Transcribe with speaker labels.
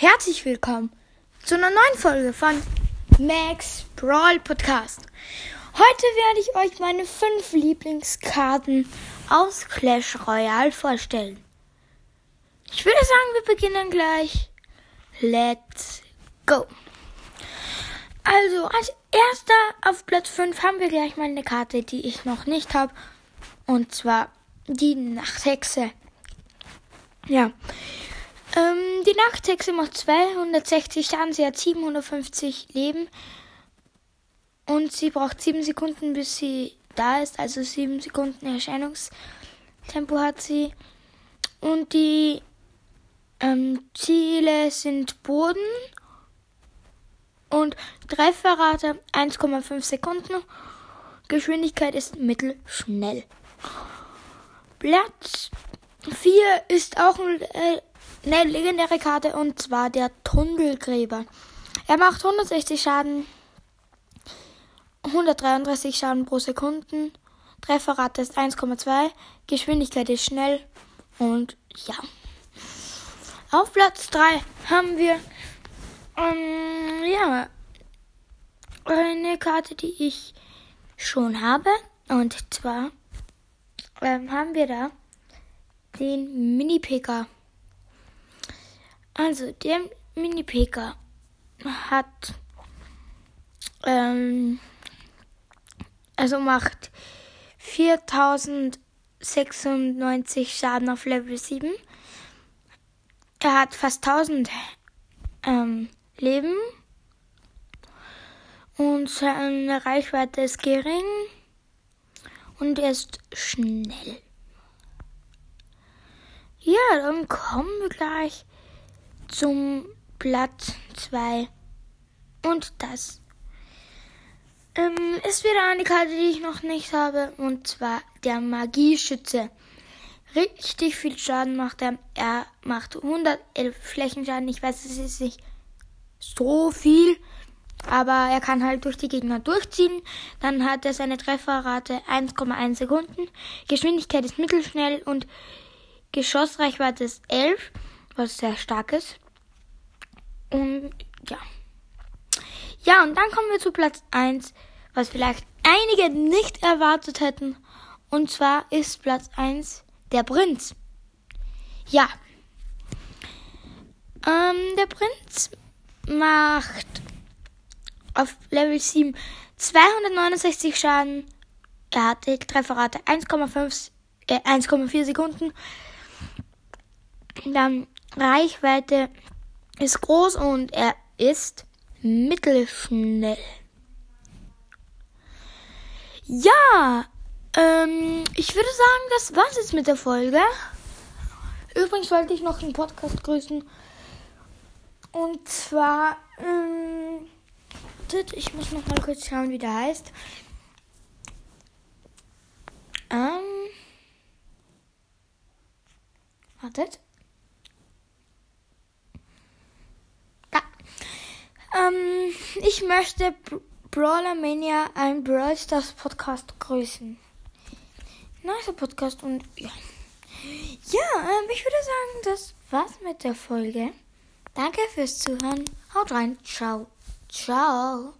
Speaker 1: Herzlich willkommen zu einer neuen Folge von Max Brawl Podcast. Heute werde ich euch meine fünf Lieblingskarten aus Clash Royale vorstellen. Ich würde sagen, wir beginnen gleich. Let's go. Also, als erster auf Platz 5 haben wir gleich mal eine Karte, die ich noch nicht habe. Und zwar die Nachthexe. Ja. Ähm, die Nachthexe macht 260 Schaden, sie hat 750 Leben. Und sie braucht 7 Sekunden, bis sie da ist. Also 7 Sekunden Erscheinungstempo hat sie. Und die ähm, Ziele sind Boden und Trefferrate 1,5 Sekunden. Geschwindigkeit ist mittelschnell. Platz 4 ist auch ein, äh, eine legendäre Karte und zwar der Tunnelgräber. Er macht 160 Schaden, 133 Schaden pro Sekunden. Trefferrate ist 1,2. Geschwindigkeit ist schnell und ja. Auf Platz 3 haben wir ähm, ja eine Karte, die ich schon habe. Und zwar ähm, haben wir da den Mini-Picker. Also, der Mini-Picker hat, ähm, also macht 4096 Schaden auf Level 7. Er hat fast 1000 ähm, Leben. Und seine Reichweite ist gering. Und er ist schnell. Ja, dann kommen wir gleich zum Platz 2. Und das ähm, ist wieder eine Karte, die ich noch nicht habe. Und zwar der Magieschütze. Richtig viel Schaden macht er. Er macht 111 Flächenschaden. Ich weiß, es ist nicht so viel. Aber er kann halt durch die Gegner durchziehen. Dann hat er seine Trefferrate 1,1 Sekunden. Geschwindigkeit ist mittelschnell und Geschossreichweite ist 11, was sehr stark ist. Und ja. Ja, und dann kommen wir zu Platz 1, was vielleicht einige nicht erwartet hätten. Und zwar ist Platz 1 der Prinz. Ja. Ähm, der Prinz macht auf Level 7 269 Schaden. Er hat die Trefferrate 1,5 äh, 1,4 Sekunden. Dann Reichweite ist groß und er ist mittelschnell. Ja, ähm, ich würde sagen, das war's jetzt mit der Folge. Übrigens wollte ich noch einen Podcast grüßen. Und zwar, ähm, ich muss noch mal kurz schauen, wie der heißt. Ähm, wartet. Ähm, ich möchte Brawler Mania, ein Brawl Stars Podcast grüßen. Nice Podcast und ja. Ja, ähm, ich würde sagen, das war's mit der Folge. Danke fürs Zuhören. Haut rein. Ciao. Ciao.